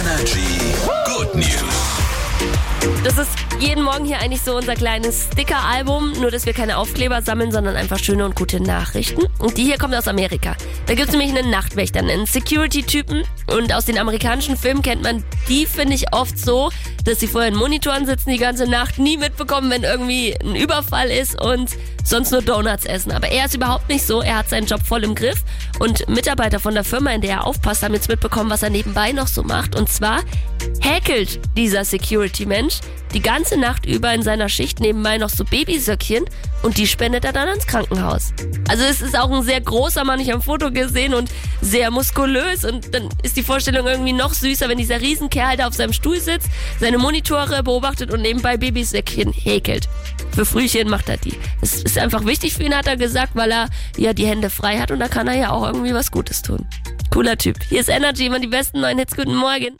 Energy Good News. Das ist jeden Morgen hier eigentlich so unser kleines Sticker-Album, nur dass wir keine Aufkleber sammeln, sondern einfach schöne und gute Nachrichten. Und die hier kommt aus Amerika. Da gibt es nämlich einen Nachtwächter, einen Security-Typen. Und aus den amerikanischen Filmen kennt man die, finde ich, oft so, dass sie vorher in Monitoren sitzen die ganze Nacht, nie mitbekommen, wenn irgendwie ein Überfall ist und sonst nur Donuts essen. Aber er ist überhaupt nicht so. Er hat seinen Job voll im Griff. Und Mitarbeiter von der Firma, in der er aufpasst, haben jetzt mitbekommen, was er nebenbei noch so macht. Und zwar häkelt dieser Security-Mensch die ganze Nacht über in seiner Schicht nebenbei noch so Babysöckchen und die spendet er dann ans Krankenhaus. Also es ist auch ein sehr großer Mann, ich habe ein Foto gesehen und sehr muskulös und dann ist die Vorstellung irgendwie noch süßer, wenn dieser Riesenkerl da auf seinem Stuhl sitzt, seine Monitore beobachtet und nebenbei Babysöckchen häkelt. Für Frühchen macht er die. Es ist einfach wichtig für ihn, hat er gesagt, weil er ja die Hände frei hat und da kann er ja auch irgendwie was Gutes tun. Cooler Typ. Hier ist Energy, immer die besten neuen Hits. Guten Morgen.